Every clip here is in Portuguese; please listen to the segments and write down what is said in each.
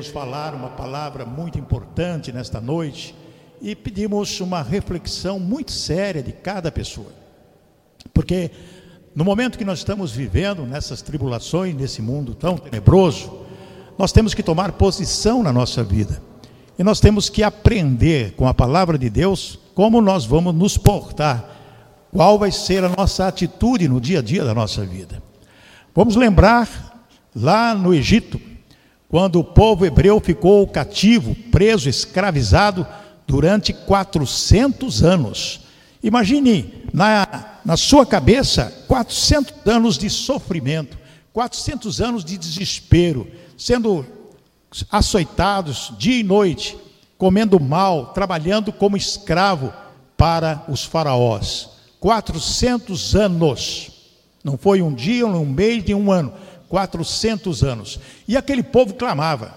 queremos falar uma palavra muito importante nesta noite e pedimos uma reflexão muito séria de cada pessoa. Porque no momento que nós estamos vivendo nessas tribulações, nesse mundo tão tenebroso, nós temos que tomar posição na nossa vida. E nós temos que aprender com a palavra de Deus como nós vamos nos portar, qual vai ser a nossa atitude no dia a dia da nossa vida. Vamos lembrar lá no Egito, quando o povo hebreu ficou cativo, preso, escravizado durante 400 anos. Imagine na, na sua cabeça 400 anos de sofrimento, 400 anos de desespero, sendo açoitados dia e noite, comendo mal, trabalhando como escravo para os faraós. 400 anos. Não foi um dia, um mês, nem um ano. 400 anos. E aquele povo clamava,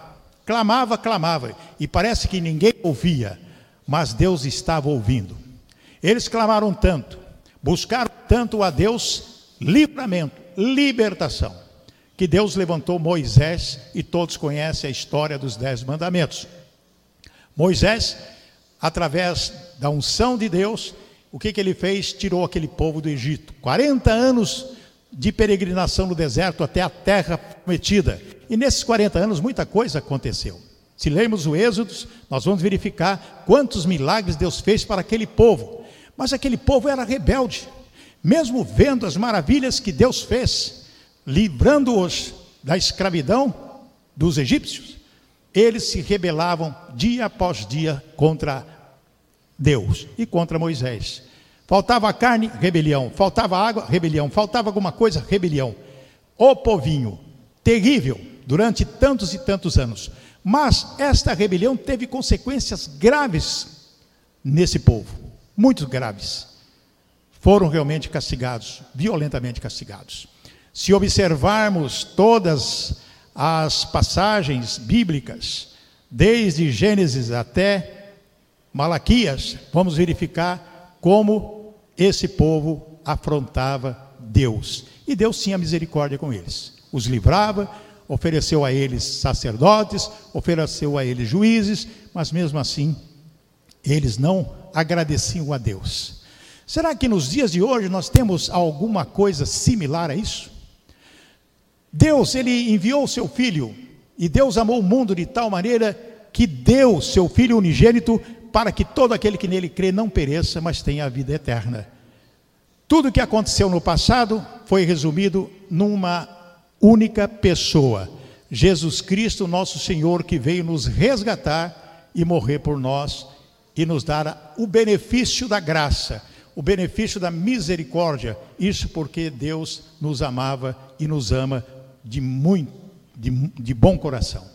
clamava, clamava, e parece que ninguém ouvia, mas Deus estava ouvindo. Eles clamaram tanto, buscaram tanto a Deus livramento, libertação, que Deus levantou Moisés e todos conhecem a história dos Dez Mandamentos. Moisés, através da unção de Deus, o que, que ele fez? Tirou aquele povo do Egito. 40 anos de peregrinação no deserto até a terra prometida. E nesses 40 anos muita coisa aconteceu. Se lermos o Êxodo, nós vamos verificar quantos milagres Deus fez para aquele povo. Mas aquele povo era rebelde. Mesmo vendo as maravilhas que Deus fez, livrando-os da escravidão dos egípcios, eles se rebelavam dia após dia contra Deus e contra Moisés. Faltava carne, rebelião. Faltava água, rebelião. Faltava alguma coisa, rebelião. O povinho, terrível, durante tantos e tantos anos. Mas esta rebelião teve consequências graves nesse povo, muito graves. Foram realmente castigados, violentamente castigados. Se observarmos todas as passagens bíblicas, desde Gênesis até Malaquias, vamos verificar como esse povo afrontava Deus. E Deus tinha misericórdia com eles. Os livrava, ofereceu a eles sacerdotes, ofereceu a eles juízes, mas mesmo assim, eles não agradeciam a Deus. Será que nos dias de hoje nós temos alguma coisa similar a isso? Deus, ele enviou o seu filho, e Deus amou o mundo de tal maneira que deu seu filho unigênito para que todo aquele que nele crê não pereça, mas tenha a vida eterna. Tudo o que aconteceu no passado foi resumido numa única pessoa, Jesus Cristo, nosso Senhor, que veio nos resgatar e morrer por nós e nos dar o benefício da graça, o benefício da misericórdia. Isso porque Deus nos amava e nos ama de muito, de, de bom coração.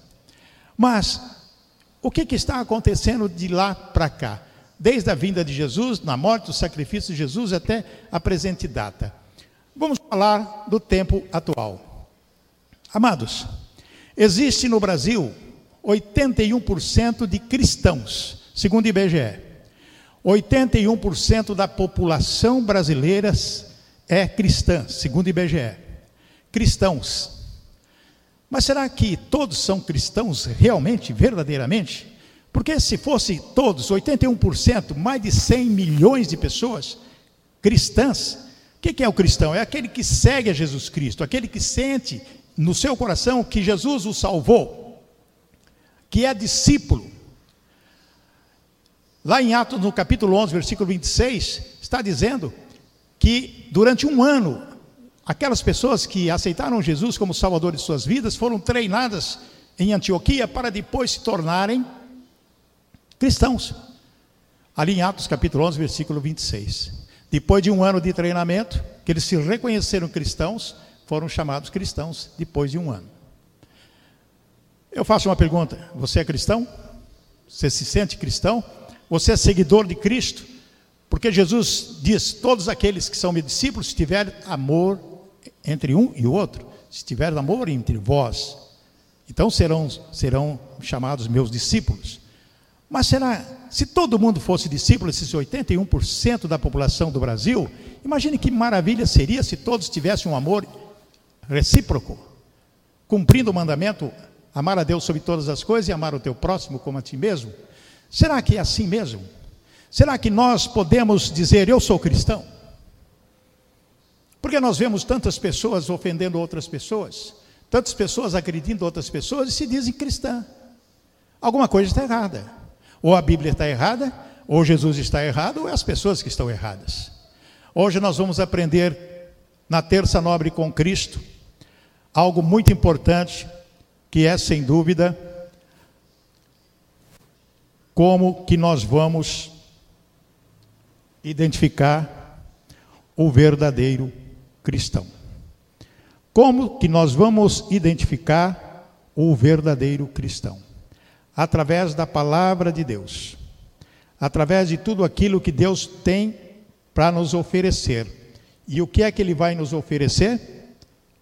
Mas o que, que está acontecendo de lá para cá? Desde a vinda de Jesus, na morte, do sacrifício de Jesus até a presente data. Vamos falar do tempo atual. Amados, existe no Brasil 81% de cristãos, segundo o IBGE. 81% da população brasileira é cristã, segundo o IBGE. Cristãos. Mas será que todos são cristãos realmente, verdadeiramente? Porque se fosse todos, 81%, mais de 100 milhões de pessoas cristãs, o que é o cristão? É aquele que segue a Jesus Cristo, aquele que sente no seu coração que Jesus o salvou, que é discípulo. Lá em Atos, no capítulo 11, versículo 26, está dizendo que durante um ano Aquelas pessoas que aceitaram Jesus como Salvador de suas vidas foram treinadas em Antioquia para depois se tornarem cristãos. Ali em Atos capítulo 11, versículo 26. Depois de um ano de treinamento, que eles se reconheceram cristãos, foram chamados cristãos depois de um ano. Eu faço uma pergunta: você é cristão? Você se sente cristão? Você é seguidor de Cristo? Porque Jesus diz: todos aqueles que são meus discípulos, se tiverem amor entre um e o outro, se tiver amor entre vós, então serão, serão chamados meus discípulos. Mas será, se todo mundo fosse discípulo, esses 81% da população do Brasil, imagine que maravilha seria se todos tivessem um amor recíproco, cumprindo o mandamento Amar a Deus sobre todas as coisas e amar o teu próximo como a ti mesmo? Será que é assim mesmo? Será que nós podemos dizer eu sou cristão? Porque nós vemos tantas pessoas ofendendo outras pessoas, tantas pessoas agredindo outras pessoas e se dizem cristã. Alguma coisa está errada. Ou a Bíblia está errada, ou Jesus está errado, ou é as pessoas que estão erradas. Hoje nós vamos aprender na terça nobre com Cristo algo muito importante, que é sem dúvida como que nós vamos identificar o verdadeiro cristão. Como que nós vamos identificar o verdadeiro cristão? Através da palavra de Deus. Através de tudo aquilo que Deus tem para nos oferecer. E o que é que ele vai nos oferecer?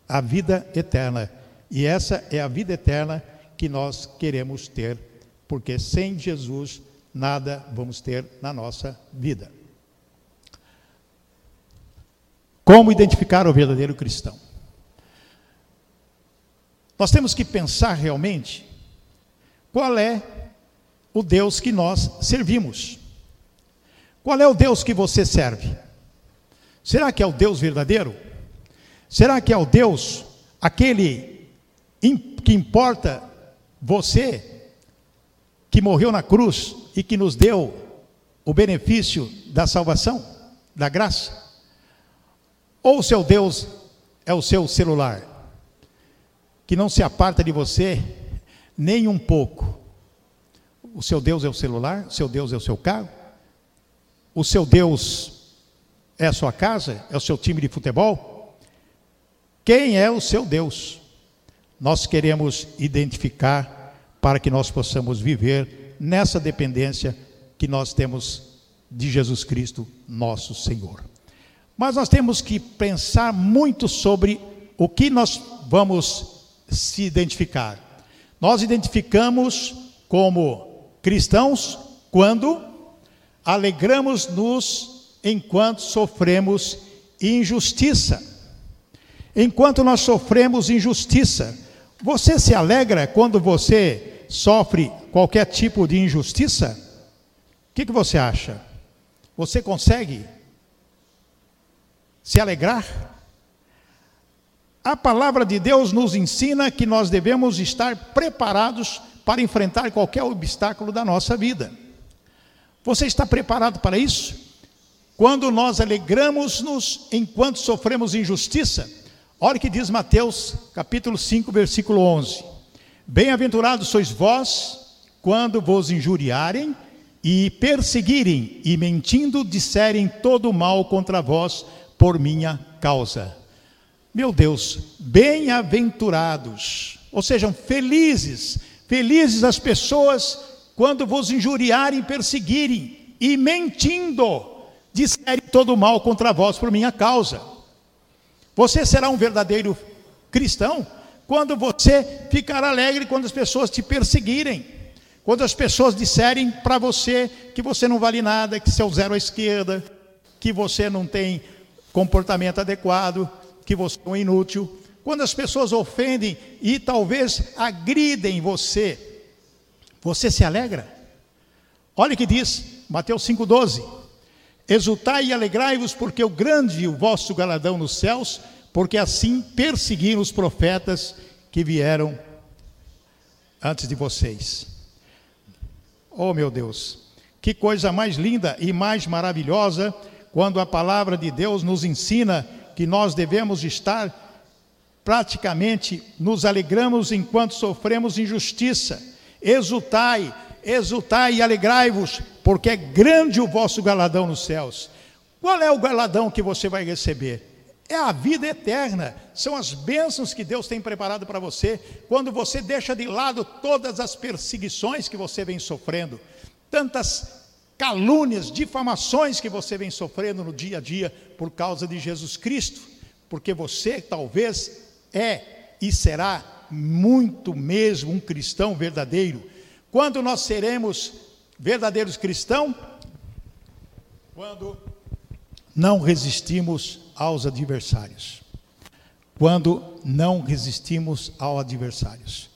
A vida eterna. E essa é a vida eterna que nós queremos ter, porque sem Jesus nada vamos ter na nossa vida. Como identificar o verdadeiro cristão? Nós temos que pensar realmente qual é o Deus que nós servimos. Qual é o Deus que você serve? Será que é o Deus verdadeiro? Será que é o Deus aquele que importa você, que morreu na cruz e que nos deu o benefício da salvação, da graça? Ou o seu Deus é o seu celular, que não se aparta de você nem um pouco. O seu Deus é o celular, o seu Deus é o seu carro, o seu Deus é a sua casa, é o seu time de futebol. Quem é o seu Deus? Nós queremos identificar para que nós possamos viver nessa dependência que nós temos de Jesus Cristo, nosso Senhor. Mas nós temos que pensar muito sobre o que nós vamos se identificar. Nós identificamos como cristãos quando alegramos-nos enquanto sofremos injustiça. Enquanto nós sofremos injustiça, você se alegra quando você sofre qualquer tipo de injustiça? O que, que você acha? Você consegue se alegrar? A palavra de Deus nos ensina que nós devemos estar preparados para enfrentar qualquer obstáculo da nossa vida. Você está preparado para isso? Quando nós alegramos-nos enquanto sofremos injustiça, olha o que diz Mateus, capítulo 5, versículo 11: Bem-aventurados sois vós quando vos injuriarem e perseguirem e mentindo disserem todo mal contra vós por minha causa. Meu Deus, bem-aventurados, ou sejam, felizes, felizes as pessoas quando vos injuriarem, perseguirem e mentindo, disserem todo mal contra vós por minha causa. Você será um verdadeiro cristão quando você ficar alegre quando as pessoas te perseguirem, quando as pessoas disserem para você que você não vale nada, que é o zero à esquerda, que você não tem comportamento adequado, que você é um inútil. Quando as pessoas ofendem e talvez agridem você, você se alegra? Olha o que diz Mateus 5,12: Exultai e alegrai-vos, porque o grande o vosso galadão nos céus, porque assim perseguiram os profetas que vieram antes de vocês. Oh meu Deus, que coisa mais linda e mais maravilhosa quando a palavra de Deus nos ensina que nós devemos estar praticamente nos alegramos enquanto sofremos injustiça. Exultai, exultai e alegrai-vos, porque é grande o vosso galadão nos céus. Qual é o galadão que você vai receber? É a vida eterna, são as bênçãos que Deus tem preparado para você, quando você deixa de lado todas as perseguições que você vem sofrendo, tantas calúnias, difamações que você vem sofrendo no dia a dia por causa de Jesus Cristo, porque você talvez é e será muito mesmo um cristão verdadeiro. Quando nós seremos verdadeiros cristãos? Quando não resistimos aos adversários. Quando não resistimos aos adversários.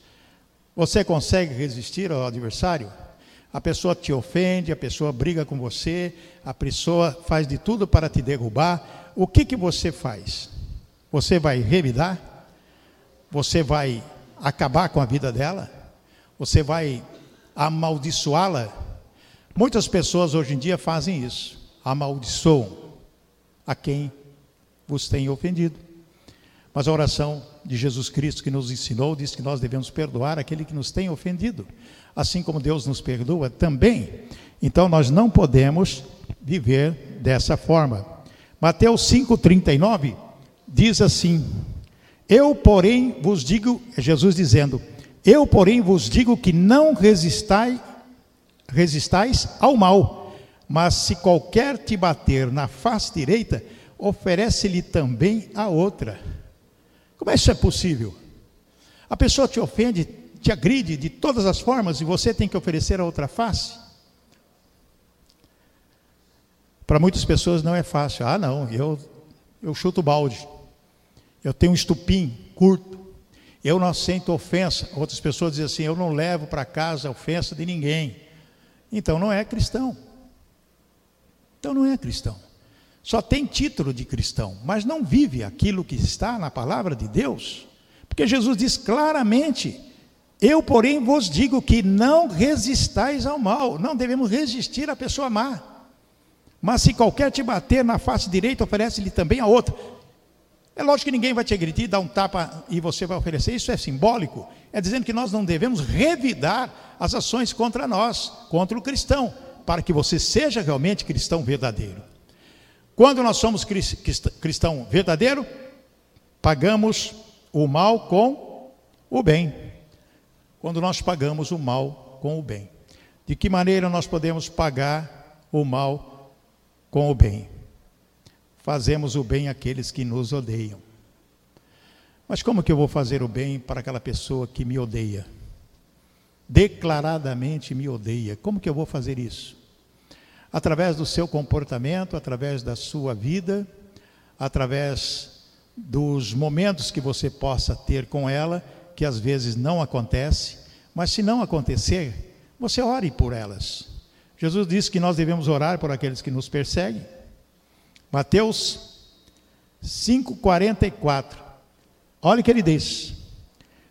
Você consegue resistir ao adversário? A pessoa te ofende, a pessoa briga com você, a pessoa faz de tudo para te derrubar. O que, que você faz? Você vai revidar? Você vai acabar com a vida dela? Você vai amaldiçoá-la? Muitas pessoas hoje em dia fazem isso, amaldiçoam a quem vos tem ofendido. Mas a oração de Jesus Cristo que nos ensinou diz que nós devemos perdoar aquele que nos tem ofendido, assim como Deus nos perdoa também. Então nós não podemos viver dessa forma. Mateus 5:39 diz assim: Eu, porém, vos digo, é Jesus dizendo: Eu, porém, vos digo que não resistai, resistais ao mal, mas se qualquer te bater na face direita, oferece-lhe também a outra. Como é isso é possível? A pessoa te ofende, te agride de todas as formas e você tem que oferecer a outra face? Para muitas pessoas não é fácil. Ah, não, eu, eu chuto balde. Eu tenho um estupim curto. Eu não aceito ofensa. Outras pessoas dizem assim: eu não levo para casa ofensa de ninguém. Então não é cristão. Então não é cristão só tem título de cristão, mas não vive aquilo que está na palavra de Deus. Porque Jesus diz claramente: Eu, porém, vos digo que não resistais ao mal, não devemos resistir à pessoa má. Mas se qualquer te bater na face direita, oferece-lhe também a outra. É lógico que ninguém vai te agredir, dar um tapa e você vai oferecer, isso é simbólico. É dizendo que nós não devemos revidar as ações contra nós, contra o cristão, para que você seja realmente cristão verdadeiro. Quando nós somos cristão verdadeiro, pagamos o mal com o bem. Quando nós pagamos o mal com o bem. De que maneira nós podemos pagar o mal com o bem? Fazemos o bem àqueles que nos odeiam. Mas como que eu vou fazer o bem para aquela pessoa que me odeia? Declaradamente me odeia. Como que eu vou fazer isso? através do seu comportamento, através da sua vida, através dos momentos que você possa ter com ela, que às vezes não acontece, mas se não acontecer, você ore por elas. Jesus disse que nós devemos orar por aqueles que nos perseguem. Mateus 5:44. Olha o que ele diz: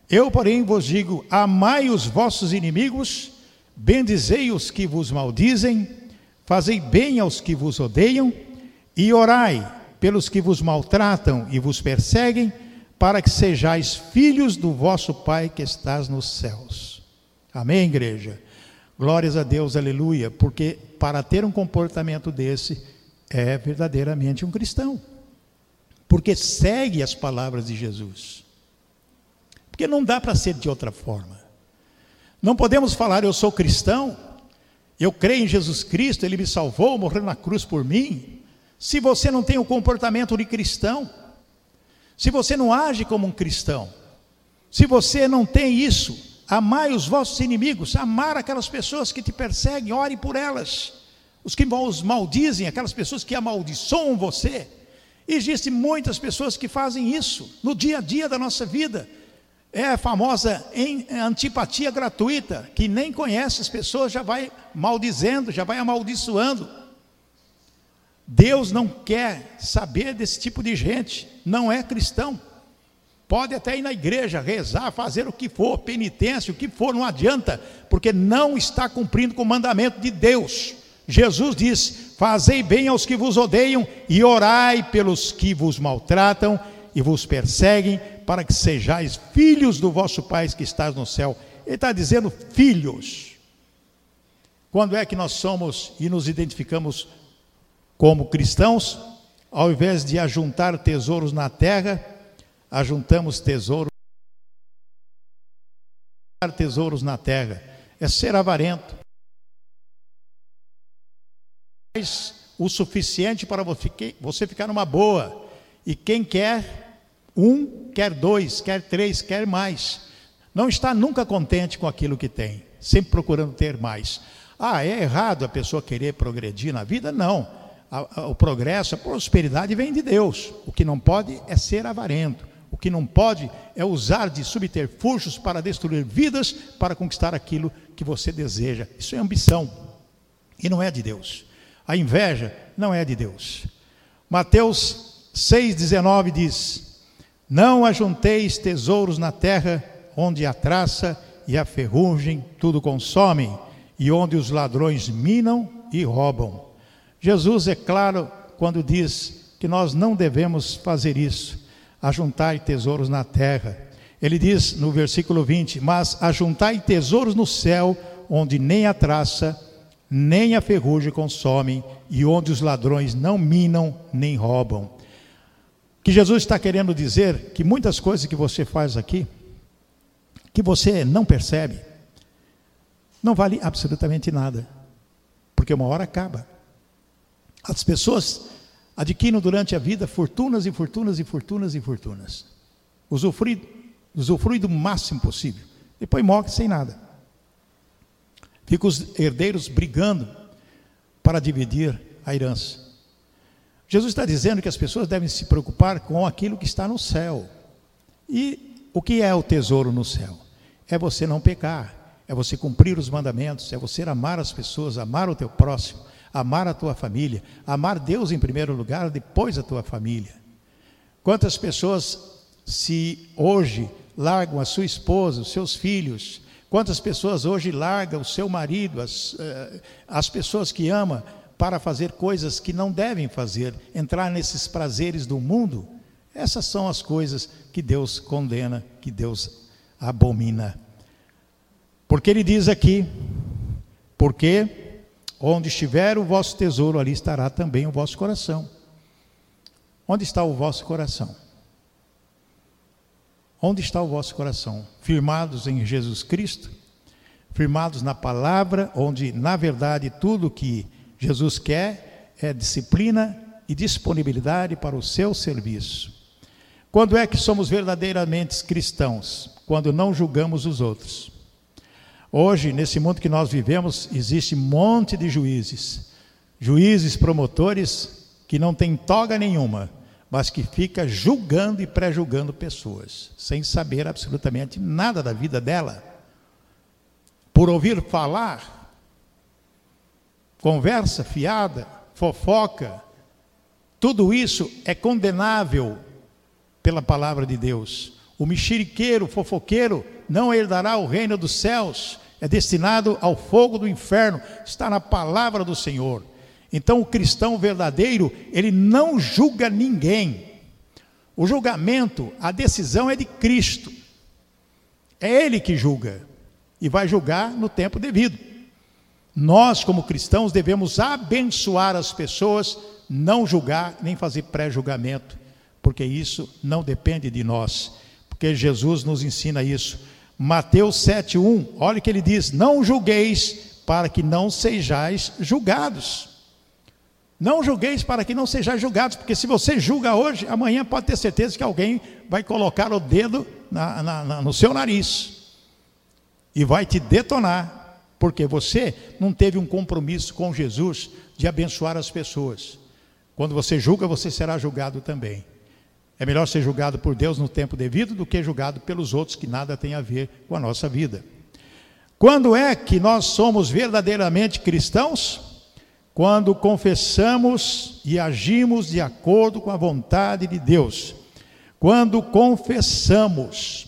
Eu, porém, vos digo: amai os vossos inimigos, bendizei os que vos maldizem, Fazei bem aos que vos odeiam e orai pelos que vos maltratam e vos perseguem, para que sejais filhos do vosso Pai que estás nos céus. Amém, igreja? Glórias a Deus, aleluia, porque para ter um comportamento desse é verdadeiramente um cristão, porque segue as palavras de Jesus. Porque não dá para ser de outra forma. Não podemos falar eu sou cristão eu creio em Jesus Cristo, Ele me salvou, morreu na cruz por mim. Se você não tem o comportamento de cristão, se você não age como um cristão, se você não tem isso, amai os vossos inimigos, amar aquelas pessoas que te perseguem, ore por elas, os que os maldizem, aquelas pessoas que amaldiçoam você. Existem muitas pessoas que fazem isso no dia a dia da nossa vida. É a famosa antipatia gratuita, que nem conhece as pessoas, já vai maldizendo, já vai amaldiçoando. Deus não quer saber desse tipo de gente, não é cristão. Pode até ir na igreja, rezar, fazer o que for, penitência, o que for, não adianta, porque não está cumprindo com o mandamento de Deus. Jesus diz: Fazei bem aos que vos odeiam e orai pelos que vos maltratam e vos perseguem, para que sejais filhos do vosso Pai que estás no céu. Ele está dizendo filhos. Quando é que nós somos e nos identificamos como cristãos? Ao invés de ajuntar tesouros na terra, ajuntamos tesouros tesouros na terra. É ser avarento. O suficiente para você ficar numa boa. E quem quer um, quer dois, quer três, quer mais. Não está nunca contente com aquilo que tem, sempre procurando ter mais. Ah, é errado a pessoa querer progredir na vida? Não. A, a, o progresso, a prosperidade vem de Deus. O que não pode é ser avarento. O que não pode é usar de subterfúgios para destruir vidas, para conquistar aquilo que você deseja. Isso é ambição e não é de Deus. A inveja não é de Deus. Mateus 6,19 diz: Não ajunteis tesouros na terra, onde a traça e a ferrugem tudo consomem, e onde os ladrões minam e roubam. Jesus é claro quando diz que nós não devemos fazer isso, ajuntar tesouros na terra. Ele diz no versículo 20: Mas ajuntai tesouros no céu, onde nem a traça, nem a ferrugem consomem, e onde os ladrões não minam nem roubam. Que Jesus está querendo dizer que muitas coisas que você faz aqui, que você não percebe, não vale absolutamente nada, porque uma hora acaba. As pessoas adquirem durante a vida fortunas e fortunas e fortunas e fortunas. Usufrui, usufrui do máximo possível. Depois morre sem nada. Ficam os herdeiros brigando para dividir a herança. Jesus está dizendo que as pessoas devem se preocupar com aquilo que está no céu. E o que é o tesouro no céu? É você não pecar, é você cumprir os mandamentos, é você amar as pessoas, amar o teu próximo, amar a tua família, amar Deus em primeiro lugar, depois a tua família. Quantas pessoas se hoje largam a sua esposa, os seus filhos, quantas pessoas hoje largam o seu marido, as, eh, as pessoas que ama, para fazer coisas que não devem fazer, entrar nesses prazeres do mundo, essas são as coisas que Deus condena, que Deus abomina. Porque ele diz aqui, porque Onde estiver o vosso tesouro, ali estará também o vosso coração. Onde está o vosso coração? Onde está o vosso coração? Firmados em Jesus Cristo? Firmados na palavra, onde na verdade tudo que Jesus quer é disciplina e disponibilidade para o seu serviço. Quando é que somos verdadeiramente cristãos? Quando não julgamos os outros. Hoje, nesse mundo que nós vivemos, existe um monte de juízes, juízes, promotores que não têm toga nenhuma, mas que fica julgando e pré-julgando pessoas, sem saber absolutamente nada da vida dela. Por ouvir falar, conversa fiada, fofoca, tudo isso é condenável pela palavra de Deus. O mexeriqueiro, fofoqueiro, não herdará o reino dos céus, é destinado ao fogo do inferno, está na palavra do Senhor. Então, o cristão verdadeiro, ele não julga ninguém. O julgamento, a decisão é de Cristo. É Ele que julga e vai julgar no tempo devido. Nós, como cristãos, devemos abençoar as pessoas, não julgar nem fazer pré-julgamento, porque isso não depende de nós, porque Jesus nos ensina isso. Mateus 7:1, olha o que ele diz: Não julgueis para que não sejais julgados. Não julgueis para que não sejais julgados, porque se você julga hoje, amanhã pode ter certeza que alguém vai colocar o dedo na, na, na, no seu nariz e vai te detonar, porque você não teve um compromisso com Jesus de abençoar as pessoas. Quando você julga, você será julgado também. É melhor ser julgado por Deus no tempo devido do que julgado pelos outros que nada tem a ver com a nossa vida. Quando é que nós somos verdadeiramente cristãos? Quando confessamos e agimos de acordo com a vontade de Deus. Quando confessamos.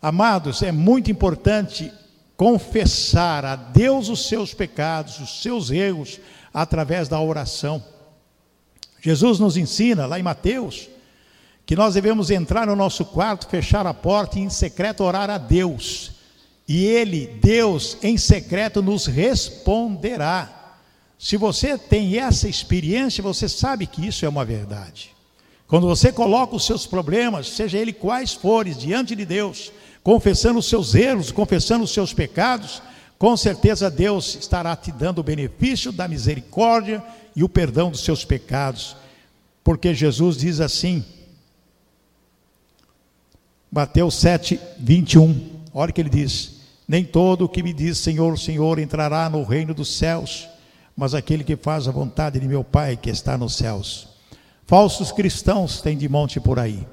Amados, é muito importante confessar a Deus os seus pecados, os seus erros, através da oração. Jesus nos ensina lá em Mateus que nós devemos entrar no nosso quarto, fechar a porta e em secreto orar a Deus. E Ele, Deus, em secreto nos responderá. Se você tem essa experiência, você sabe que isso é uma verdade. Quando você coloca os seus problemas, seja ele quais forem, diante de Deus, confessando os seus erros, confessando os seus pecados, com certeza Deus estará te dando o benefício da misericórdia e o perdão dos seus pecados. Porque Jesus diz assim: Mateus 7, 21. Olha o que ele diz: Nem todo o que me diz Senhor, Senhor entrará no reino dos céus, mas aquele que faz a vontade de meu Pai que está nos céus. Falsos cristãos têm de monte por aí.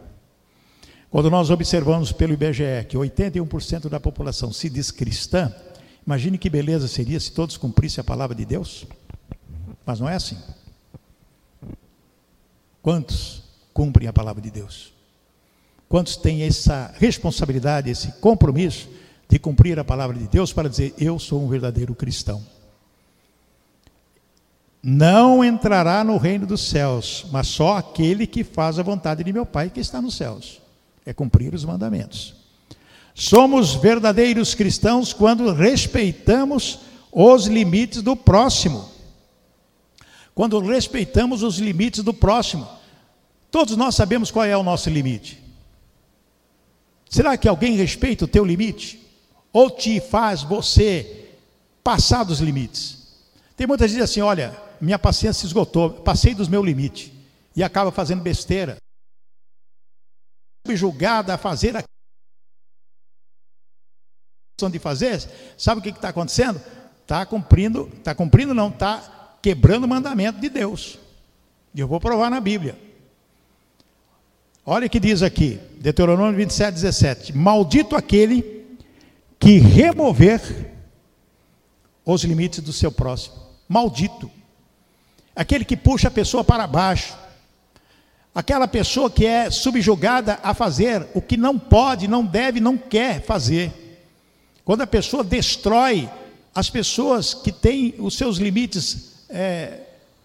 Quando nós observamos pelo IBGE que 81% da população se diz cristã, imagine que beleza seria se todos cumprissem a palavra de Deus. Mas não é assim. Quantos cumprem a palavra de Deus? Quantos têm essa responsabilidade, esse compromisso de cumprir a palavra de Deus para dizer: Eu sou um verdadeiro cristão? Não entrará no reino dos céus, mas só aquele que faz a vontade de meu Pai que está nos céus é cumprir os mandamentos. Somos verdadeiros cristãos quando respeitamos os limites do próximo. Quando respeitamos os limites do próximo. Todos nós sabemos qual é o nosso limite. Será que alguém respeita o teu limite? Ou te faz você passar dos limites? Tem muitas vezes assim: olha, minha paciência se esgotou, passei dos meus limites. E acaba fazendo besteira subjugada a fazer a de fazer, sabe o que está acontecendo? Está cumprindo, está cumprindo não, está quebrando o mandamento de Deus. E eu vou provar na Bíblia. Olha o que diz aqui, Deuteronômio 27, 17: Maldito aquele que remover os limites do seu próximo. Maldito. Aquele que puxa a pessoa para baixo, Aquela pessoa que é subjugada a fazer o que não pode, não deve, não quer fazer. Quando a pessoa destrói as pessoas que têm os seus limites é,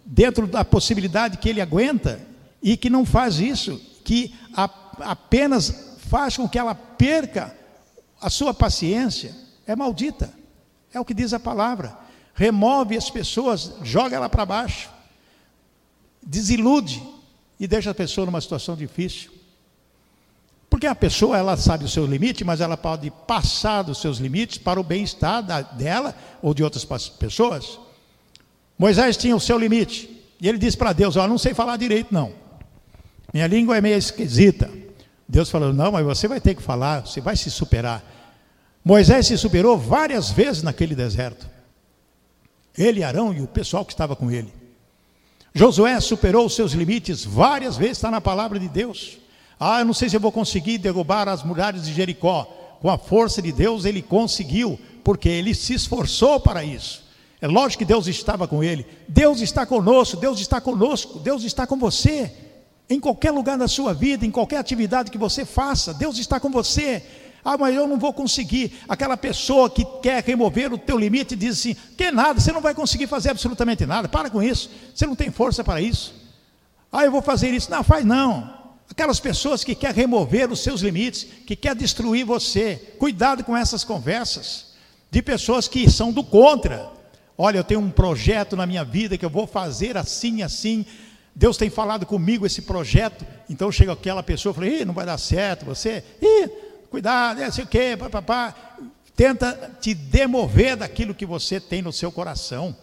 dentro da possibilidade que ele aguenta e que não faz isso, que a, apenas faz com que ela perca a sua paciência, é maldita. É o que diz a palavra. Remove as pessoas, joga ela para baixo, desilude, e deixa a pessoa numa situação difícil. Porque a pessoa, ela sabe o seu limite, mas ela pode passar dos seus limites para o bem-estar dela ou de outras pessoas. Moisés tinha o seu limite. E ele disse para Deus: Ó, não sei falar direito, não. Minha língua é meio esquisita. Deus falou: Não, mas você vai ter que falar, você vai se superar. Moisés se superou várias vezes naquele deserto. Ele, Arão e o pessoal que estava com ele. Josué superou os seus limites várias vezes, está na palavra de Deus. Ah, eu não sei se eu vou conseguir derrubar as muralhas de Jericó. Com a força de Deus, ele conseguiu, porque ele se esforçou para isso. É lógico que Deus estava com ele. Deus está conosco, Deus está conosco, Deus está com você. Em qualquer lugar da sua vida, em qualquer atividade que você faça, Deus está com você. Ah, mas eu não vou conseguir. Aquela pessoa que quer remover o teu limite diz assim: que nada, você não vai conseguir fazer absolutamente nada. Para com isso. Você não tem força para isso. Ah, eu vou fazer isso. Não, faz não. Aquelas pessoas que querem remover os seus limites, que quer destruir você. Cuidado com essas conversas de pessoas que são do contra. Olha, eu tenho um projeto na minha vida que eu vou fazer assim, assim. Deus tem falado comigo esse projeto. Então chega aquela pessoa e fala: Ih, não vai dar certo, você. Ih, cuidado, é assim o quê, papapá. Tenta te demover daquilo que você tem no seu coração.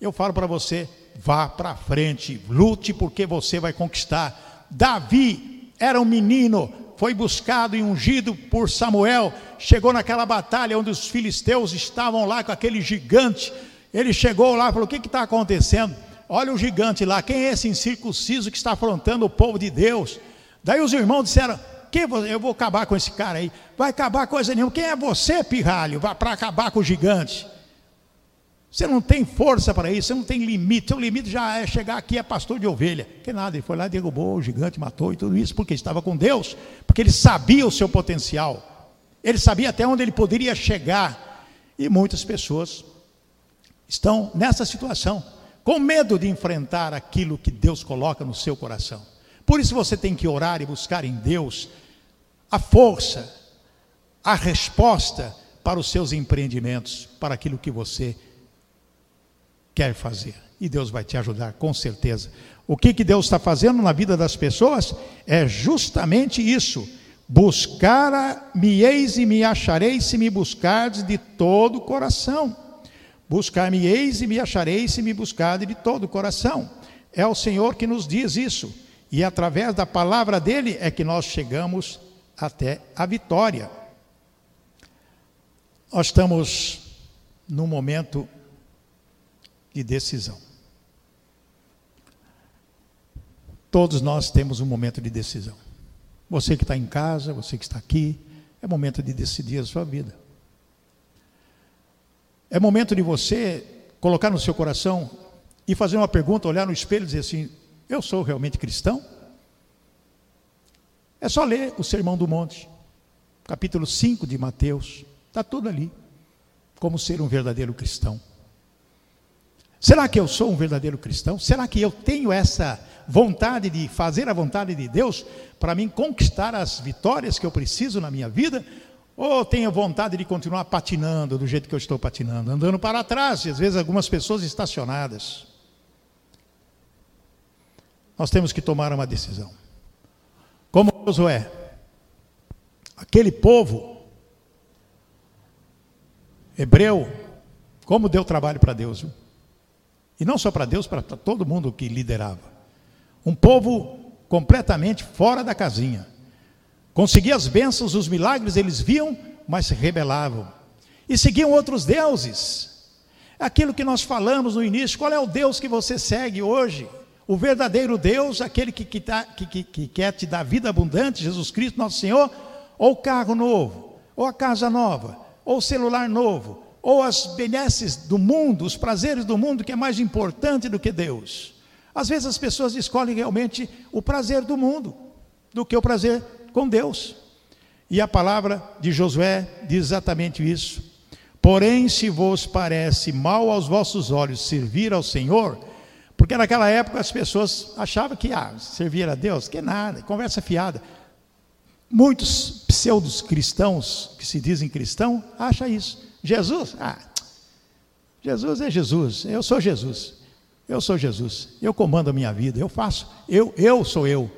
Eu falo para você, vá para frente, lute porque você vai conquistar. Davi era um menino, foi buscado e ungido por Samuel, chegou naquela batalha onde os filisteus estavam lá com aquele gigante. Ele chegou lá e falou: O que está acontecendo? Olha o gigante lá, quem é esse incircunciso que está afrontando o povo de Deus? Daí os irmãos disseram: que eu vou acabar com esse cara aí? Vai acabar coisa nenhuma. Quem é você, pirralho, para acabar com o gigante? Você não tem força para isso, você não tem limite. Seu limite já é chegar aqui é pastor de ovelha. Que nada, ele foi lá, derrubou o gigante, matou e tudo isso, porque estava com Deus, porque ele sabia o seu potencial. Ele sabia até onde ele poderia chegar. E muitas pessoas estão nessa situação, com medo de enfrentar aquilo que Deus coloca no seu coração. Por isso você tem que orar e buscar em Deus a força, a resposta para os seus empreendimentos, para aquilo que você quer fazer. E Deus vai te ajudar, com certeza. O que, que Deus está fazendo na vida das pessoas é justamente isso: buscar-me-eis e me achareis se me buscardes de todo o coração. Buscar-me-eis e me achareis se me buscardes de todo o coração. É o Senhor que nos diz isso. E através da palavra dele é que nós chegamos até a vitória. Nós estamos num momento de decisão. Todos nós temos um momento de decisão. você que está em casa, você que está aqui, é momento de decidir a sua vida. É momento de você colocar no seu coração e fazer uma pergunta, olhar no espelho e dizer assim: eu sou realmente cristão? É só ler o Sermão do Monte, capítulo 5 de Mateus, está tudo ali. Como ser um verdadeiro cristão. Será que eu sou um verdadeiro cristão? Será que eu tenho essa vontade de fazer a vontade de Deus para mim conquistar as vitórias que eu preciso na minha vida? Ou tenho vontade de continuar patinando do jeito que eu estou patinando, andando para trás, e às vezes algumas pessoas estacionadas? Nós temos que tomar uma decisão. Como Josué, aquele povo hebreu, como deu trabalho para Deus? E não só para Deus, para todo mundo que liderava. Um povo completamente fora da casinha. Conseguia as bênçãos, os milagres, eles viam, mas se rebelavam. E seguiam outros deuses. Aquilo que nós falamos no início, qual é o Deus que você segue hoje? O verdadeiro Deus, aquele que, que, tá, que, que quer te dar vida abundante, Jesus Cristo, nosso Senhor, ou o carro novo, ou a casa nova, ou o celular novo, ou as benesses do mundo, os prazeres do mundo, que é mais importante do que Deus. Às vezes as pessoas escolhem realmente o prazer do mundo do que o prazer com Deus. E a palavra de Josué diz exatamente isso. Porém, se vos parece mal aos vossos olhos servir ao Senhor, porque naquela época as pessoas achavam que ah, servir a Deus, que nada, conversa fiada. Muitos pseudos cristãos, que se dizem cristão, acham isso. Jesus? Ah, Jesus é Jesus, eu sou Jesus. Eu sou Jesus. Eu comando a minha vida, eu faço. Eu, eu sou eu.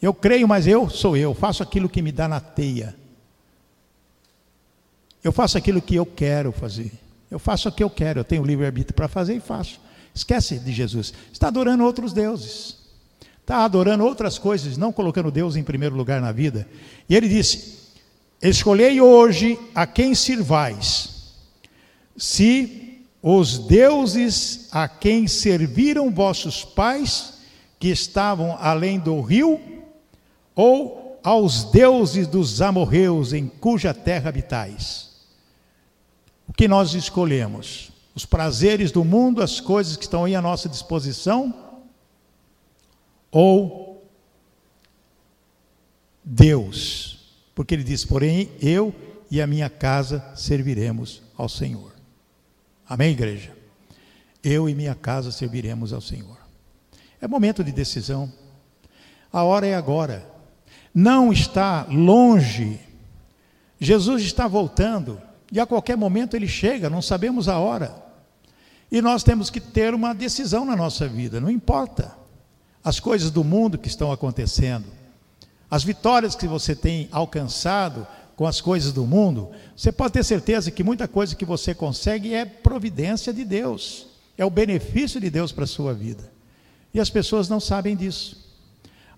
Eu creio, mas eu sou eu. Faço aquilo que me dá na teia. Eu faço aquilo que eu quero fazer. Eu faço o que eu quero. Eu tenho livre-arbítrio para fazer e faço. Esquece de Jesus. Está adorando outros deuses. Está adorando outras coisas, não colocando Deus em primeiro lugar na vida. E ele disse: Escolhei hoje a quem sirvais, se os deuses a quem serviram vossos pais, que estavam além do rio, ou aos deuses dos amorreus em cuja terra habitais. O que nós escolhemos? Os prazeres do mundo, as coisas que estão aí à nossa disposição, ou Deus? Porque ele diz: Porém, eu e a minha casa serviremos ao Senhor. Amém, igreja? Eu e minha casa serviremos ao Senhor. É momento de decisão. A hora é agora. Não está longe. Jesus está voltando. E a qualquer momento ele chega, não sabemos a hora. E nós temos que ter uma decisão na nossa vida, não importa as coisas do mundo que estão acontecendo. As vitórias que você tem alcançado com as coisas do mundo, você pode ter certeza que muita coisa que você consegue é providência de Deus, é o benefício de Deus para a sua vida. E as pessoas não sabem disso.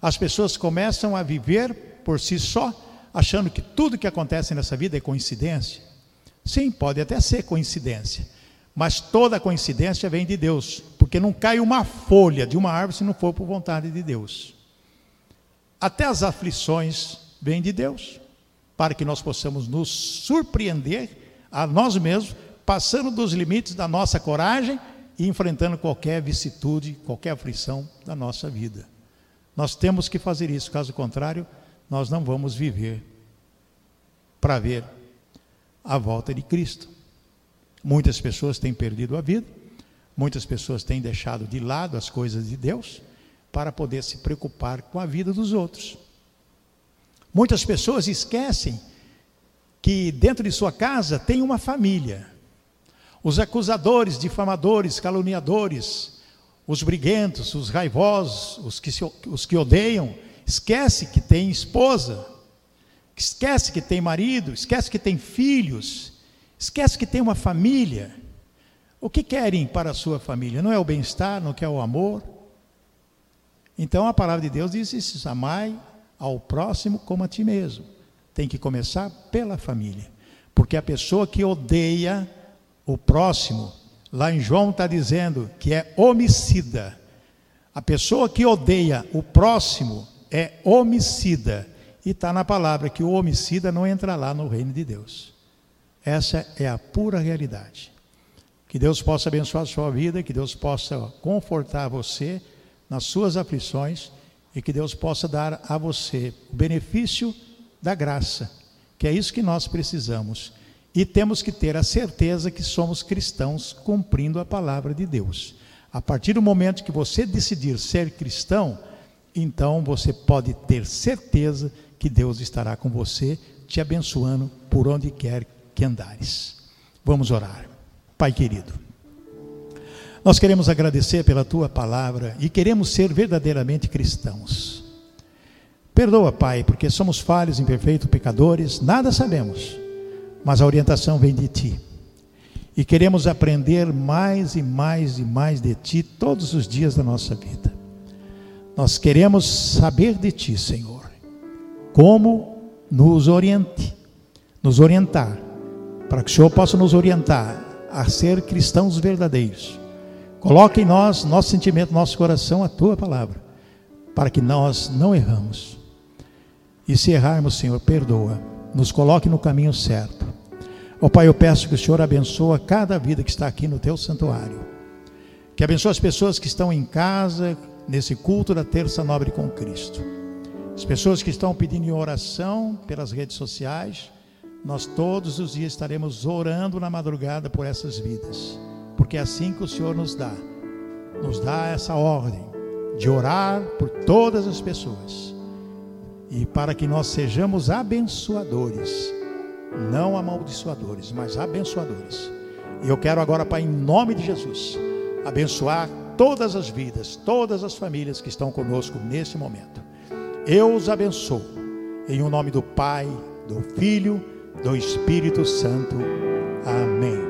As pessoas começam a viver por si só, achando que tudo que acontece nessa vida é coincidência. Sim, pode até ser coincidência, mas toda coincidência vem de Deus, porque não cai uma folha de uma árvore se não for por vontade de Deus. Até as aflições vêm de Deus, para que nós possamos nos surpreender a nós mesmos, passando dos limites da nossa coragem e enfrentando qualquer vicissitude, qualquer aflição da nossa vida. Nós temos que fazer isso, caso contrário, nós não vamos viver para ver a volta de Cristo. Muitas pessoas têm perdido a vida, muitas pessoas têm deixado de lado as coisas de Deus para poder se preocupar com a vida dos outros. Muitas pessoas esquecem que dentro de sua casa tem uma família. Os acusadores, difamadores, caluniadores, os briguentos, os raivosos, os que, se, os que odeiam, esquece que tem esposa, esquece que tem marido, esquece que tem filhos, esquece que tem uma família. O que querem para a sua família? Não é o bem-estar, não quer o amor, então a palavra de Deus diz isso: amai ao próximo como a ti mesmo. Tem que começar pela família. Porque a pessoa que odeia o próximo, lá em João está dizendo que é homicida. A pessoa que odeia o próximo é homicida. E está na palavra que o homicida não entra lá no reino de Deus. Essa é a pura realidade. Que Deus possa abençoar a sua vida, que Deus possa confortar você nas suas aflições e que Deus possa dar a você o benefício da graça, que é isso que nós precisamos. E temos que ter a certeza que somos cristãos cumprindo a palavra de Deus. A partir do momento que você decidir ser cristão, então você pode ter certeza que Deus estará com você, te abençoando por onde quer que andares. Vamos orar. Pai querido, nós queremos agradecer pela tua palavra e queremos ser verdadeiramente cristãos. Perdoa, Pai, porque somos falhos, imperfeitos, pecadores, nada sabemos, mas a orientação vem de ti. E queremos aprender mais e mais e mais de ti todos os dias da nossa vida. Nós queremos saber de ti, Senhor, como nos oriente, nos orientar, para que o Senhor possa nos orientar a ser cristãos verdadeiros. Coloque em nós, nosso sentimento, nosso coração, a tua palavra, para que nós não erramos. E se errarmos, Senhor, perdoa, nos coloque no caminho certo. Ó oh, Pai, eu peço que o Senhor abençoe cada vida que está aqui no teu santuário. Que abençoe as pessoas que estão em casa, nesse culto da Terça Nobre com Cristo. As pessoas que estão pedindo oração pelas redes sociais, nós todos os dias estaremos orando na madrugada por essas vidas, porque é assim que o Senhor nos dá, nos dá essa ordem de orar por todas as pessoas e para que nós sejamos abençoadores, não amaldiçoadores, mas abençoadores. E eu quero agora, Pai, em nome de Jesus, abençoar todas as vidas, todas as famílias que estão conosco nesse momento. Eu os abençoo, em o nome do Pai, do Filho, do Espírito Santo. Amém.